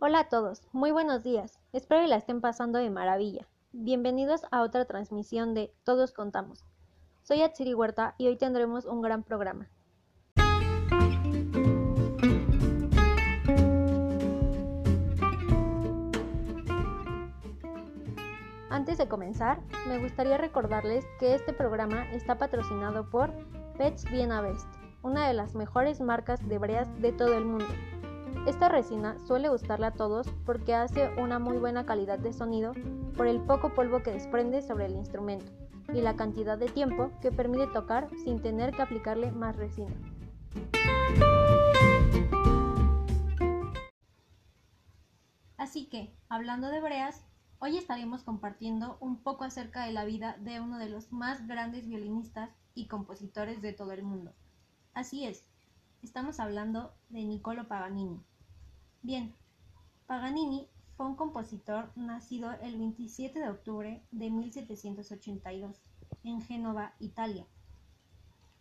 Hola a todos, muy buenos días. Espero que la estén pasando de maravilla. Bienvenidos a otra transmisión de Todos Contamos. Soy Atsiri Huerta y hoy tendremos un gran programa. Antes de comenzar, me gustaría recordarles que este programa está patrocinado por Pets Viena Best, una de las mejores marcas de breas de todo el mundo. Esta resina suele gustarle a todos porque hace una muy buena calidad de sonido por el poco polvo que desprende sobre el instrumento y la cantidad de tiempo que permite tocar sin tener que aplicarle más resina. Así que, hablando de breas, hoy estaremos compartiendo un poco acerca de la vida de uno de los más grandes violinistas y compositores de todo el mundo. Así es, estamos hablando de Niccolo Paganini. Bien, Paganini fue un compositor nacido el 27 de octubre de 1782 en Génova, Italia.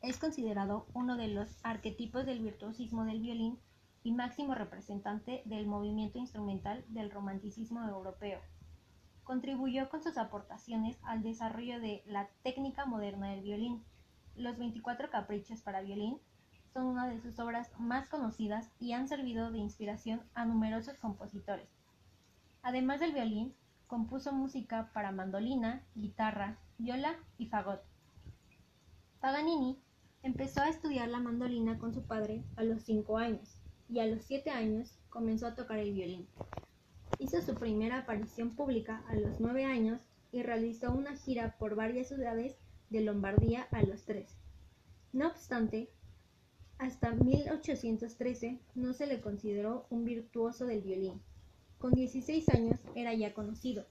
Es considerado uno de los arquetipos del virtuosismo del violín y máximo representante del movimiento instrumental del romanticismo europeo. Contribuyó con sus aportaciones al desarrollo de la técnica moderna del violín. Los 24 caprichos para violín son una de sus obras más conocidas y han servido de inspiración a numerosos compositores. Además del violín, compuso música para mandolina, guitarra, viola y fagot. Paganini empezó a estudiar la mandolina con su padre a los 5 años y a los 7 años comenzó a tocar el violín. Hizo su primera aparición pública a los 9 años y realizó una gira por varias ciudades de Lombardía a los 3. No obstante, hasta 1813 no se le consideró un virtuoso del violín. Con 16 años era ya conocido,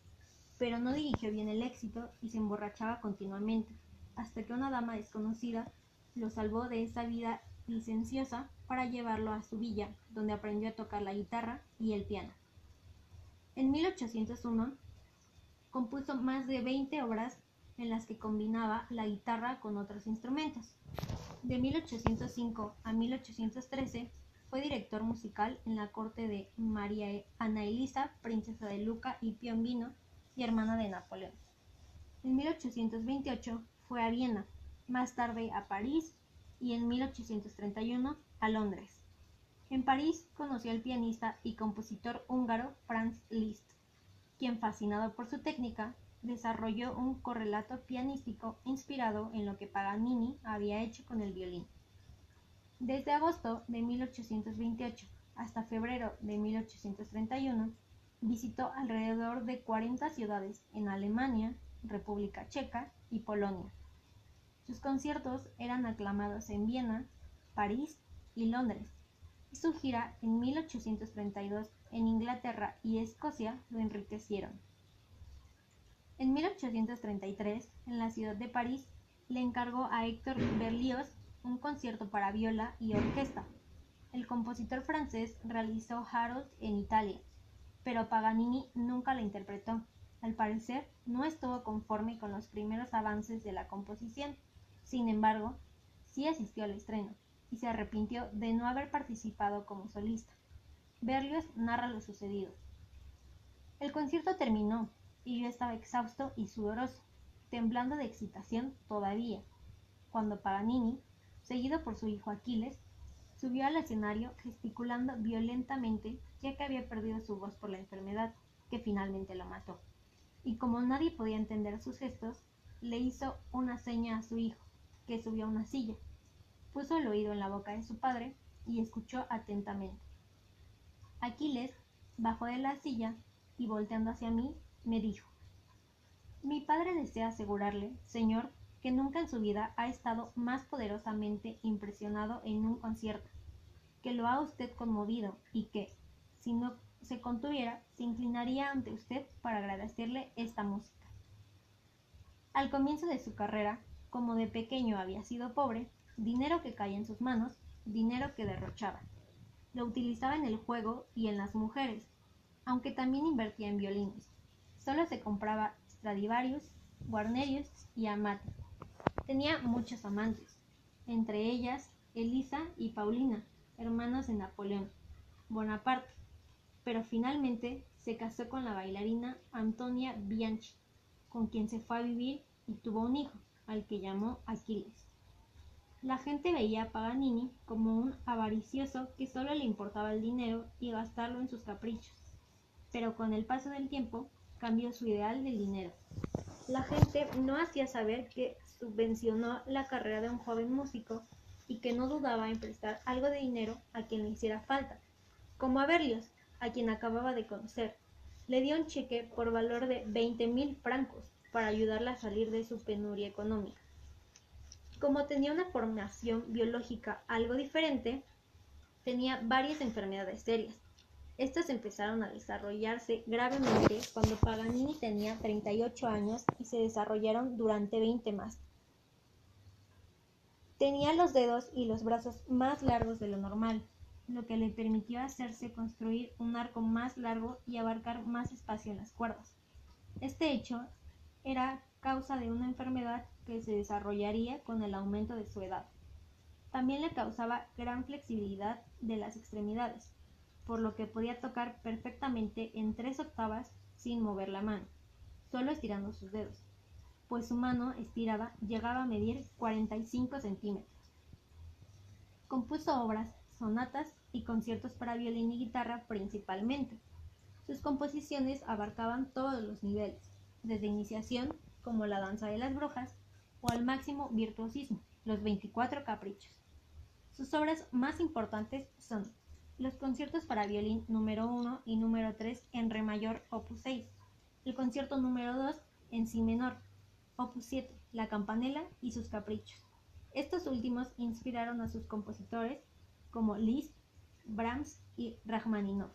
pero no dirigió bien el éxito y se emborrachaba continuamente, hasta que una dama desconocida lo salvó de esa vida licenciosa para llevarlo a su villa, donde aprendió a tocar la guitarra y el piano. En 1801 compuso más de 20 obras en las que combinaba la guitarra con otros instrumentos. De 1805 a 1813 fue director musical en la corte de María Ana Elisa, princesa de Luca y Piombino y hermana de Napoleón. En 1828 fue a Viena, más tarde a París y en 1831 a Londres. En París conoció al pianista y compositor húngaro Franz Liszt, quien fascinado por su técnica desarrolló un correlato pianístico inspirado en lo que Paganini había hecho con el violín. Desde agosto de 1828 hasta febrero de 1831, visitó alrededor de 40 ciudades en Alemania, República Checa y Polonia. Sus conciertos eran aclamados en Viena, París y Londres, y su gira en 1832 en Inglaterra y Escocia lo enriquecieron. En 1833, en la ciudad de París, le encargó a Héctor Berlioz un concierto para viola y orquesta. El compositor francés realizó Harold en Italia, pero Paganini nunca la interpretó. Al parecer, no estuvo conforme con los primeros avances de la composición. Sin embargo, sí asistió al estreno y se arrepintió de no haber participado como solista. Berlioz narra lo sucedido. El concierto terminó y yo estaba exhausto y sudoroso, temblando de excitación todavía, cuando Paganini seguido por su hijo Aquiles, subió al escenario gesticulando violentamente ya que había perdido su voz por la enfermedad, que finalmente lo mató. Y como nadie podía entender sus gestos, le hizo una seña a su hijo, que subió a una silla, puso el oído en la boca de su padre y escuchó atentamente. Aquiles bajó de la silla y volteando hacia mí, me dijo, Mi padre desea asegurarle, señor, que nunca en su vida ha estado más poderosamente impresionado en un concierto, que lo ha usted conmovido y que, si no se contuviera, se inclinaría ante usted para agradecerle esta música. Al comienzo de su carrera, como de pequeño había sido pobre, dinero que caía en sus manos, dinero que derrochaba. Lo utilizaba en el juego y en las mujeres, aunque también invertía en violines. Solo se compraba Stradivarius, Guarnerius y Amati Tenía muchos amantes, entre ellas Elisa y Paulina, hermanas de Napoleón Bonaparte. pero finalmente se casó con la bailarina Antonia Bianchi, con quien se fue a vivir y tuvo un hijo, al que llamó Aquiles. La gente veía a Paganini como un avaricioso que solo le importaba el dinero y gastarlo en sus caprichos, pero con el paso del tiempo cambió su ideal del dinero. La gente no hacía saber que subvencionó la carrera de un joven músico y que no dudaba en prestar algo de dinero a quien le hiciera falta, como a Berlioz, a quien acababa de conocer. Le dio un cheque por valor de veinte mil francos para ayudarla a salir de su penuria económica. Como tenía una formación biológica algo diferente, tenía varias enfermedades serias. Estas empezaron a desarrollarse gravemente cuando Paganini tenía 38 años y se desarrollaron durante 20 más. Tenía los dedos y los brazos más largos de lo normal, lo que le permitió hacerse construir un arco más largo y abarcar más espacio en las cuerdas. Este hecho era causa de una enfermedad que se desarrollaría con el aumento de su edad. También le causaba gran flexibilidad de las extremidades, por lo que podía tocar perfectamente en tres octavas sin mover la mano, solo estirando sus dedos, pues su mano estirada llegaba a medir 45 centímetros. Compuso obras sonatas y conciertos para violín y guitarra principalmente. Sus composiciones abarcaban todos los niveles, desde iniciación, como la danza de las brujas, o al máximo virtuosismo, los 24 caprichos. Sus obras más importantes son los conciertos para violín número 1 y número 3 en re mayor opus 6, el concierto número 2 en si menor, opus 7, la campanela y sus caprichos. Estos últimos inspiraron a sus compositores como Liszt, Brahms y Rachmaninoff.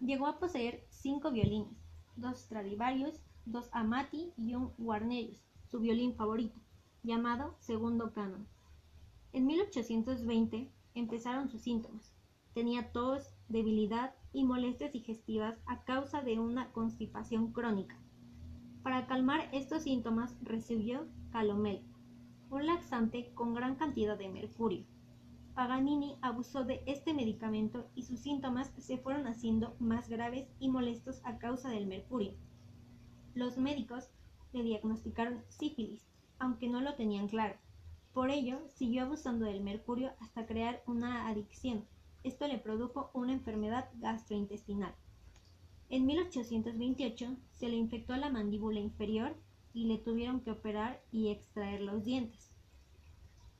Llegó a poseer cinco violines, dos Stradivarius, dos Amati y un Guarnerius, su violín favorito, llamado Segundo Canon. En 1820 empezaron sus síntomas. Tenía tos, debilidad y molestias digestivas a causa de una constipación crónica. Para calmar estos síntomas recibió calomel, un laxante con gran cantidad de mercurio. Paganini abusó de este medicamento y sus síntomas se fueron haciendo más graves y molestos a causa del mercurio. Los médicos le diagnosticaron sífilis, aunque no lo tenían claro. Por ello, siguió abusando del mercurio hasta crear una adicción. Esto le produjo una enfermedad gastrointestinal. En 1828 se le infectó la mandíbula inferior y le tuvieron que operar y extraer los dientes.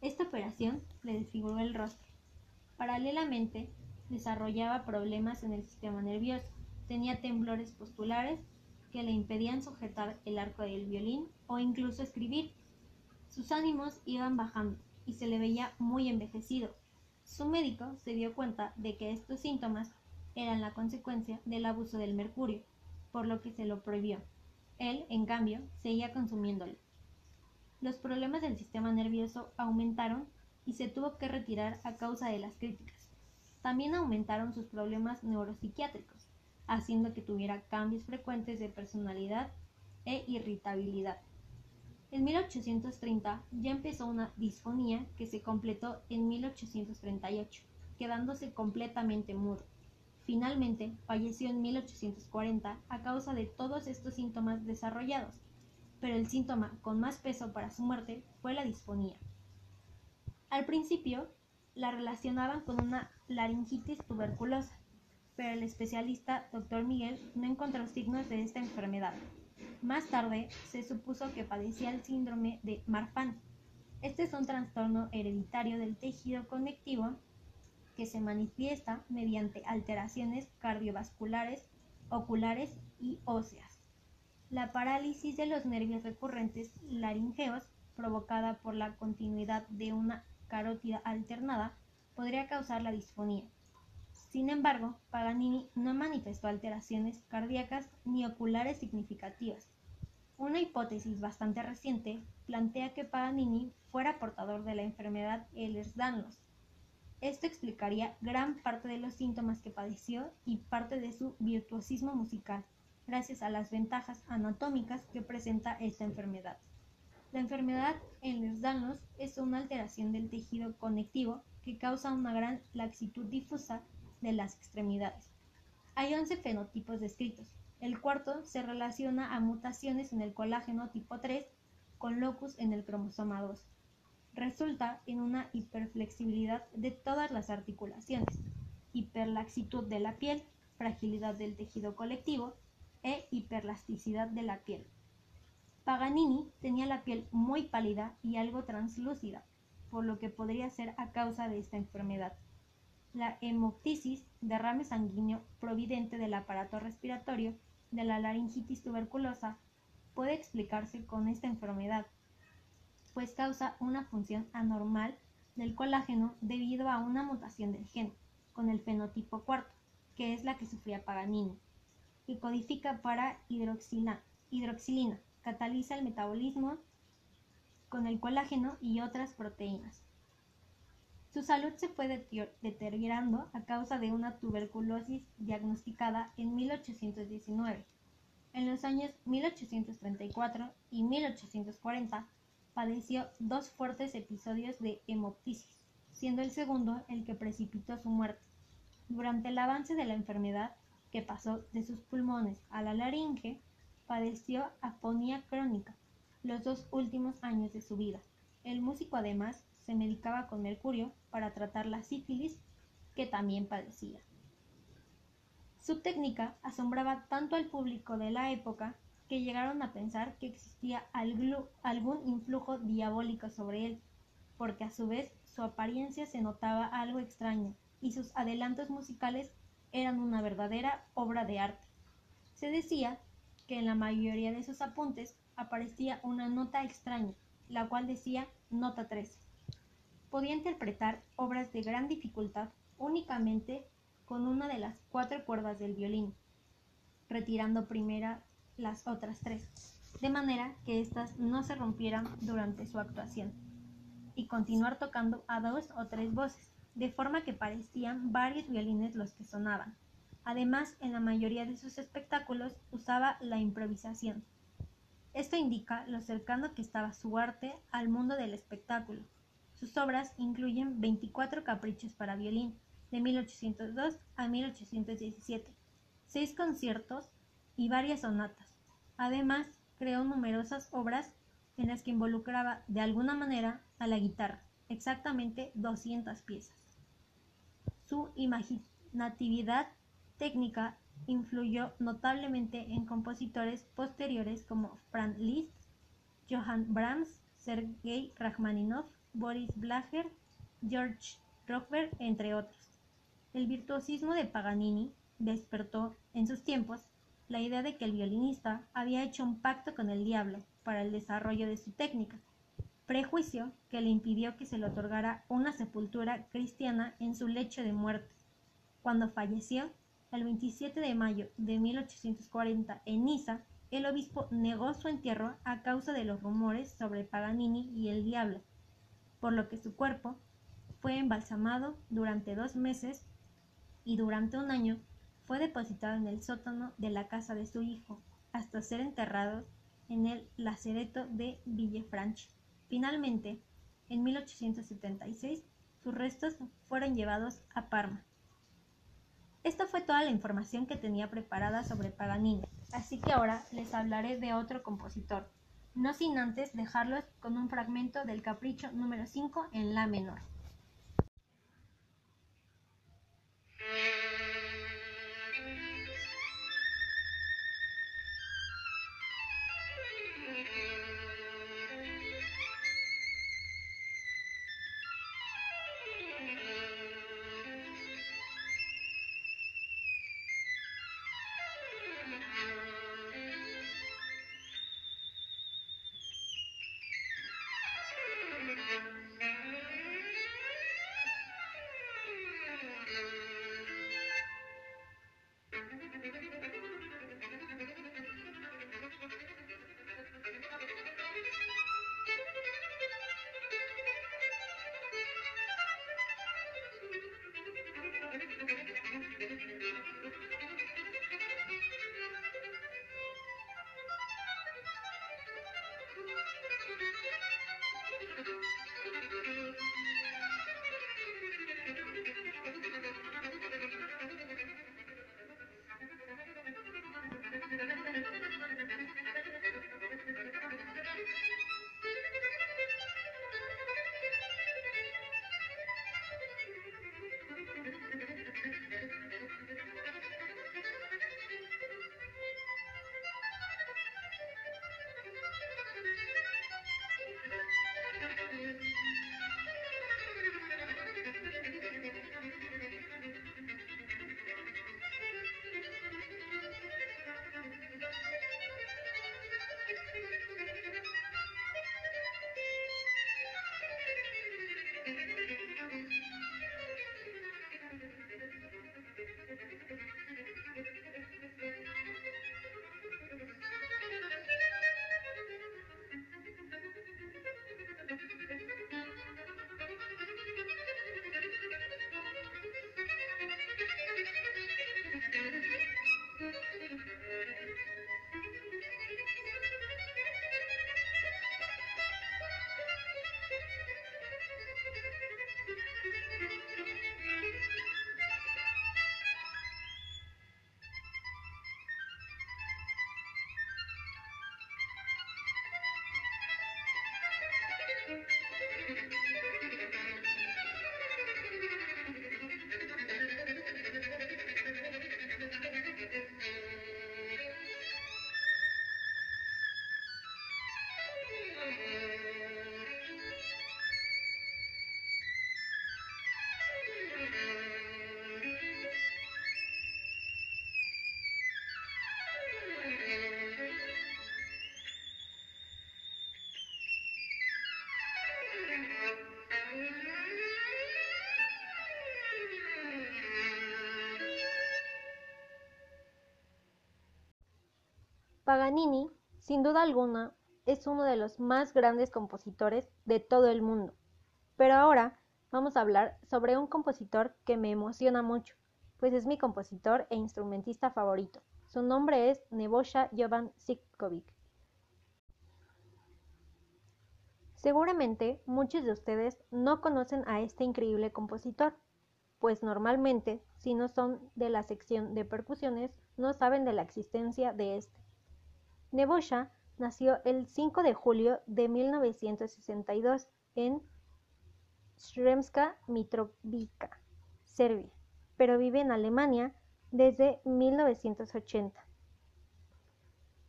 Esta operación le desfiguró el rostro. Paralelamente, desarrollaba problemas en el sistema nervioso. Tenía temblores postulares que le impedían sujetar el arco del violín o incluso escribir. Sus ánimos iban bajando y se le veía muy envejecido. Su médico se dio cuenta de que estos síntomas eran la consecuencia del abuso del mercurio, por lo que se lo prohibió. Él, en cambio, seguía consumiéndolo los problemas del sistema nervioso aumentaron y se tuvo que retirar a causa de las críticas. También aumentaron sus problemas neuropsiquiátricos, haciendo que tuviera cambios frecuentes de personalidad e irritabilidad. En 1830 ya empezó una disfonía que se completó en 1838, quedándose completamente mudo. Finalmente, falleció en 1840 a causa de todos estos síntomas desarrollados pero el síntoma con más peso para su muerte fue la disfonía. Al principio la relacionaban con una laringitis tuberculosa, pero el especialista Dr. Miguel no encontró signos de esta enfermedad. Más tarde se supuso que padecía el síndrome de Marfan. Este es un trastorno hereditario del tejido conectivo que se manifiesta mediante alteraciones cardiovasculares, oculares y óseas. La parálisis de los nervios recurrentes laringeos, provocada por la continuidad de una carótida alternada, podría causar la disfonía. Sin embargo, Paganini no manifestó alteraciones cardíacas ni oculares significativas. Una hipótesis bastante reciente plantea que Paganini fuera portador de la enfermedad Ehlers-Danlos. Esto explicaría gran parte de los síntomas que padeció y parte de su virtuosismo musical gracias a las ventajas anatómicas que presenta esta enfermedad. La enfermedad en Ehlers-Danlos es una alteración del tejido conectivo que causa una gran laxitud difusa de las extremidades. Hay 11 fenotipos descritos. El cuarto se relaciona a mutaciones en el colágeno tipo 3 con locus en el cromosoma 2. Resulta en una hiperflexibilidad de todas las articulaciones, hiperlaxitud de la piel, fragilidad del tejido colectivo e hiperlasticidad de la piel. Paganini tenía la piel muy pálida y algo translúcida, por lo que podría ser a causa de esta enfermedad. La hemoptisis, derrame sanguíneo providente del aparato respiratorio de la laringitis tuberculosa, puede explicarse con esta enfermedad, pues causa una función anormal del colágeno debido a una mutación del gen, con el fenotipo cuarto, que es la que sufría Paganini, que codifica para hidroxilina, hidroxilina cataliza el metabolismo con el colágeno y otras proteínas. Su salud se fue deteriorando a causa de una tuberculosis diagnosticada en 1819. En los años 1834 y 1840 padeció dos fuertes episodios de hemoptisis, siendo el segundo el que precipitó su muerte. Durante el avance de la enfermedad, que pasó de sus pulmones a la laringe, padeció afonía crónica los dos últimos años de su vida. El músico además se medicaba con mercurio para tratar la sífilis que también padecía. Su técnica asombraba tanto al público de la época que llegaron a pensar que existía algún influjo diabólico sobre él, porque a su vez su apariencia se notaba algo extraña y sus adelantos musicales eran una verdadera obra de arte. Se decía que en la mayoría de sus apuntes aparecía una nota extraña, la cual decía nota 13. Podía interpretar obras de gran dificultad únicamente con una de las cuatro cuerdas del violín, retirando primera las otras tres, de manera que éstas no se rompieran durante su actuación, y continuar tocando a dos o tres voces, de forma que parecían varios violines los que sonaban. Además, en la mayoría de sus espectáculos usaba la improvisación. Esto indica lo cercano que estaba su arte al mundo del espectáculo. Sus obras incluyen 24 caprichos para violín, de 1802 a 1817, seis conciertos y varias sonatas. Además, creó numerosas obras en las que involucraba de alguna manera a la guitarra, exactamente 200 piezas. Su imaginatividad técnica influyó notablemente en compositores posteriores como Franz Liszt, Johann Brahms, Sergei Rachmaninoff, Boris Blacher, George Rochberg, entre otros. El virtuosismo de Paganini despertó en sus tiempos la idea de que el violinista había hecho un pacto con el diablo para el desarrollo de su técnica, prejuicio que le impidió que se le otorgara una sepultura cristiana en su lecho de muerte. Cuando falleció, el 27 de mayo de 1840 en Niza, el obispo negó su entierro a causa de los rumores sobre Paganini y el diablo, por lo que su cuerpo fue embalsamado durante dos meses y durante un año fue depositado en el sótano de la casa de su hijo, hasta ser enterrado en el lacereto de Villefranche. Finalmente, en 1876, sus restos fueron llevados a Parma. Esta fue toda la información que tenía preparada sobre Paganini, así que ahora les hablaré de otro compositor, no sin antes dejarlos con un fragmento del capricho número 5 en La menor. Paganini, sin duda alguna, es uno de los más grandes compositores de todo el mundo. Pero ahora vamos a hablar sobre un compositor que me emociona mucho, pues es mi compositor e instrumentista favorito. Su nombre es Nebojsa Jovan Sivkovic. Seguramente muchos de ustedes no conocen a este increíble compositor, pues normalmente, si no son de la sección de percusiones, no saben de la existencia de este. Nebojsa nació el 5 de julio de 1962 en Sremska Mitrovica, Serbia, pero vive en Alemania desde 1980.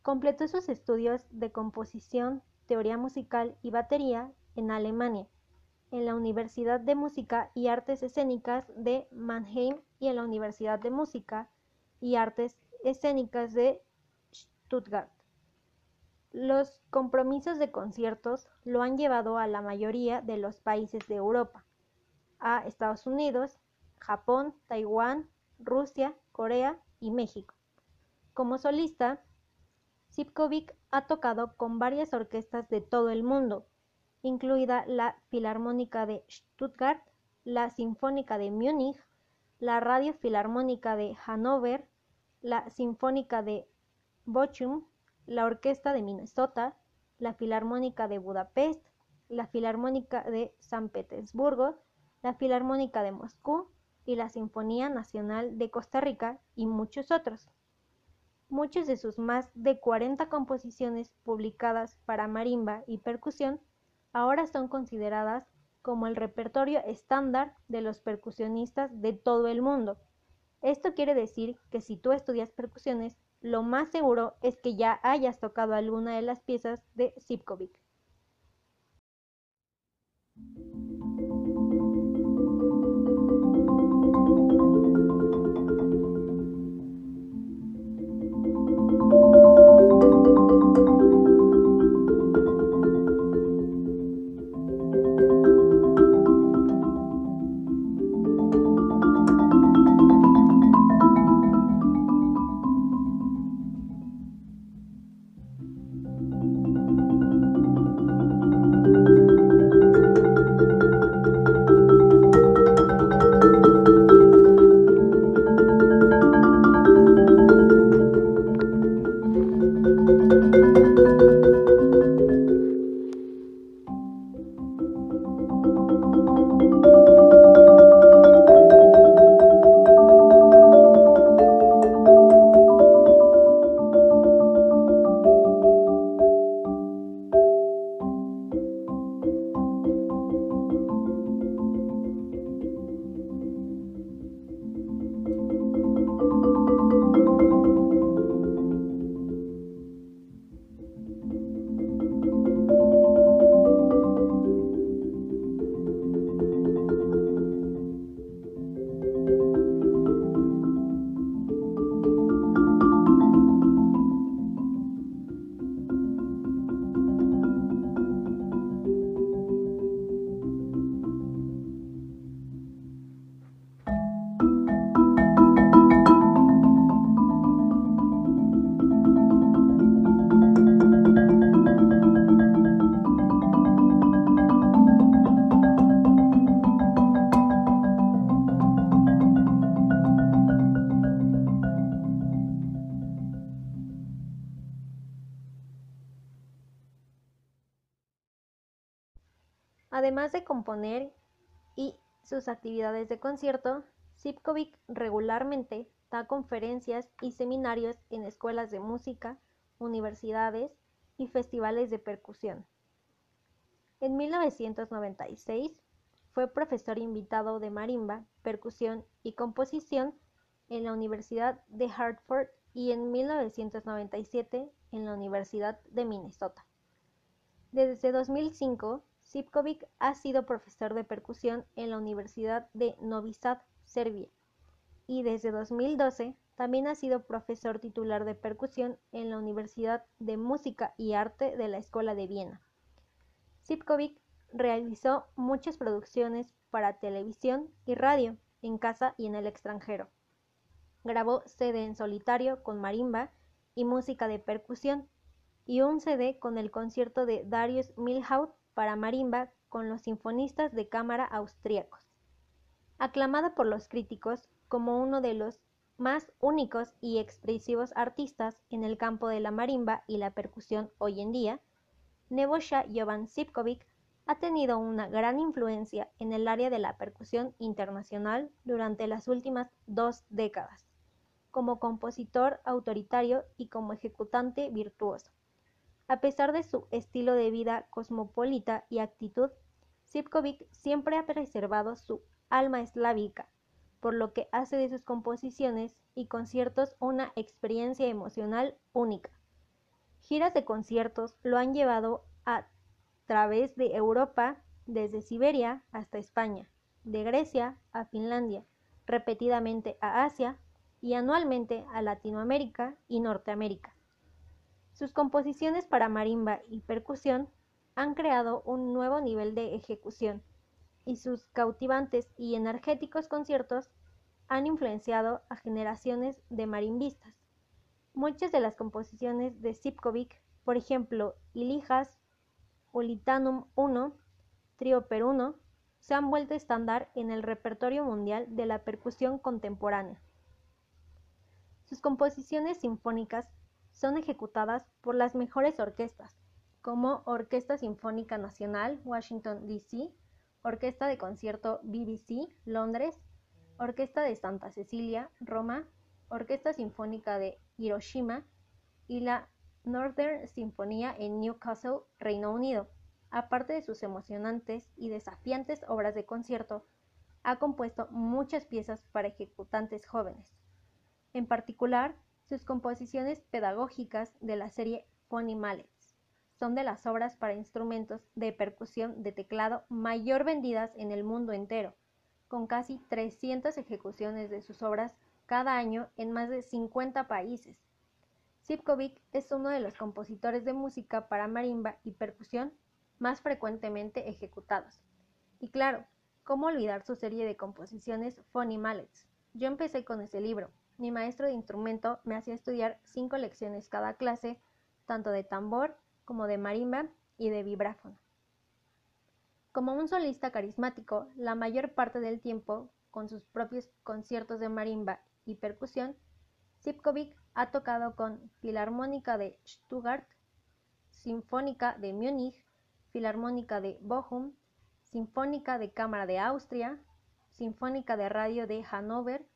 Completó sus estudios de composición teoría musical y batería en Alemania, en la Universidad de Música y Artes Escénicas de Mannheim y en la Universidad de Música y Artes Escénicas de Stuttgart. Los compromisos de conciertos lo han llevado a la mayoría de los países de Europa, a Estados Unidos, Japón, Taiwán, Rusia, Corea y México. Como solista, Sivkovic ha tocado con varias orquestas de todo el mundo, incluida la Filarmónica de Stuttgart, la Sinfónica de Múnich, la Radio Filarmónica de Hannover, la Sinfónica de Bochum, la Orquesta de Minnesota, la Filarmónica de Budapest, la Filarmónica de San Petersburgo, la Filarmónica de Moscú y la Sinfonía Nacional de Costa Rica y muchos otros. Muchas de sus más de 40 composiciones publicadas para marimba y percusión ahora son consideradas como el repertorio estándar de los percusionistas de todo el mundo. Esto quiere decir que si tú estudias percusiones, lo más seguro es que ya hayas tocado alguna de las piezas de Sivkovic. Y sus actividades de concierto, Sivkovic regularmente da conferencias y seminarios en escuelas de música, universidades y festivales de percusión. En 1996 fue profesor invitado de marimba, percusión y composición en la Universidad de Hartford y en 1997 en la Universidad de Minnesota. Desde 2005 Sivkovic ha sido profesor de percusión en la Universidad de Novi Sad, Serbia, y desde 2012 también ha sido profesor titular de percusión en la Universidad de Música y Arte de la Escuela de Viena. Sivkovic realizó muchas producciones para televisión y radio, en casa y en el extranjero. Grabó CD en solitario con marimba y música de percusión, y un CD con el concierto de Darius Milhaud para marimba con los sinfonistas de cámara austríacos. Aclamada por los críticos como uno de los más únicos y expresivos artistas en el campo de la marimba y la percusión hoy en día, Nebojsa Jovan Sipkovic ha tenido una gran influencia en el área de la percusión internacional durante las últimas dos décadas, como compositor autoritario y como ejecutante virtuoso. A pesar de su estilo de vida cosmopolita y actitud, Sipkovic siempre ha preservado su alma eslávica, por lo que hace de sus composiciones y conciertos una experiencia emocional única. Giras de conciertos lo han llevado a través de Europa, desde Siberia hasta España, de Grecia a Finlandia, repetidamente a Asia y anualmente a Latinoamérica y Norteamérica. Sus composiciones para marimba y percusión han creado un nuevo nivel de ejecución y sus cautivantes y energéticos conciertos han influenciado a generaciones de marimbistas. Muchas de las composiciones de Sipkovic, por ejemplo, Ilijas, Ulitanum I, Trio Peruno, se han vuelto estándar en el repertorio mundial de la percusión contemporánea. Sus composiciones sinfónicas son ejecutadas por las mejores orquestas, como Orquesta Sinfónica Nacional, Washington, D.C., Orquesta de Concierto BBC, Londres, Orquesta de Santa Cecilia, Roma, Orquesta Sinfónica de Hiroshima y la Northern Sinfonía en Newcastle, Reino Unido. Aparte de sus emocionantes y desafiantes obras de concierto, ha compuesto muchas piezas para ejecutantes jóvenes. En particular, sus composiciones pedagógicas de la serie Funny Mallets son de las obras para instrumentos de percusión de teclado mayor vendidas en el mundo entero, con casi 300 ejecuciones de sus obras cada año en más de 50 países. Sipkovic es uno de los compositores de música para marimba y percusión más frecuentemente ejecutados. Y claro, ¿cómo olvidar su serie de composiciones Funny Mallets? Yo empecé con ese libro, mi maestro de instrumento me hacía estudiar cinco lecciones cada clase, tanto de tambor como de marimba y de vibráfono. Como un solista carismático, la mayor parte del tiempo, con sus propios conciertos de marimba y percusión, Sipkovic ha tocado con Filarmónica de Stuttgart, Sinfónica de Múnich, Filarmónica de Bochum, Sinfónica de Cámara de Austria, Sinfónica de Radio de Hannover,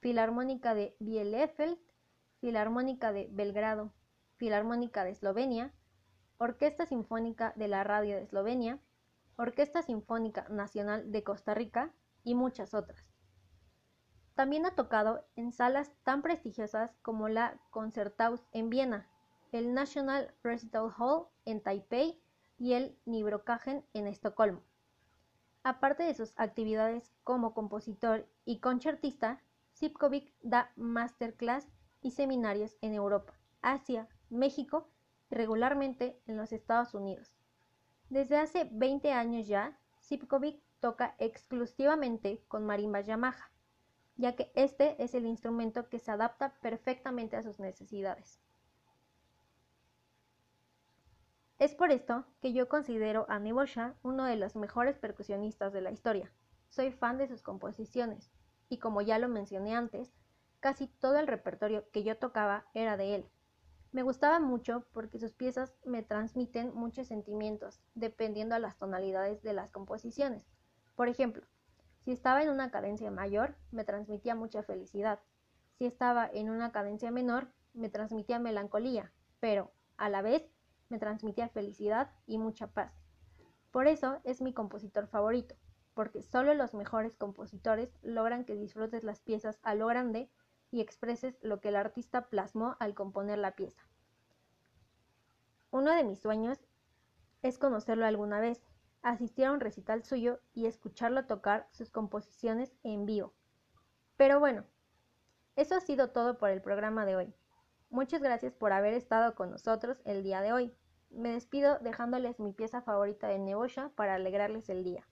Filarmónica de Bielefeld, Filarmónica de Belgrado, Filarmónica de Eslovenia, Orquesta Sinfónica de la Radio de Eslovenia, Orquesta Sinfónica Nacional de Costa Rica y muchas otras. También ha tocado en salas tan prestigiosas como la Concerthaus en Viena, el National Recital Hall en Taipei y el Nibrokagen en Estocolmo. Aparte de sus actividades como compositor y concertista, Sipkovic da masterclass y seminarios en Europa, Asia, México y regularmente en los Estados Unidos. Desde hace 20 años ya, Sipkovic toca exclusivamente con marimba Yamaha, ya que este es el instrumento que se adapta perfectamente a sus necesidades. Es por esto que yo considero a Nebojsa uno de los mejores percusionistas de la historia. Soy fan de sus composiciones, y como ya lo mencioné antes, casi todo el repertorio que yo tocaba era de él. Me gustaba mucho porque sus piezas me transmiten muchos sentimientos, dependiendo a las tonalidades de las composiciones. Por ejemplo, si estaba en una cadencia mayor, me transmitía mucha felicidad. Si estaba en una cadencia menor, me transmitía melancolía, pero, a la vez, me transmitía felicidad y mucha paz. Por eso es mi compositor favorito porque solo los mejores compositores logran que disfrutes las piezas a lo grande y expreses lo que el artista plasmó al componer la pieza. Uno de mis sueños es conocerlo alguna vez, asistir a un recital suyo y escucharlo tocar sus composiciones en vivo. Pero bueno, eso ha sido todo por el programa de hoy. Muchas gracias por haber estado con nosotros el día de hoy. Me despido dejándoles mi pieza favorita de Nebosha para alegrarles el día.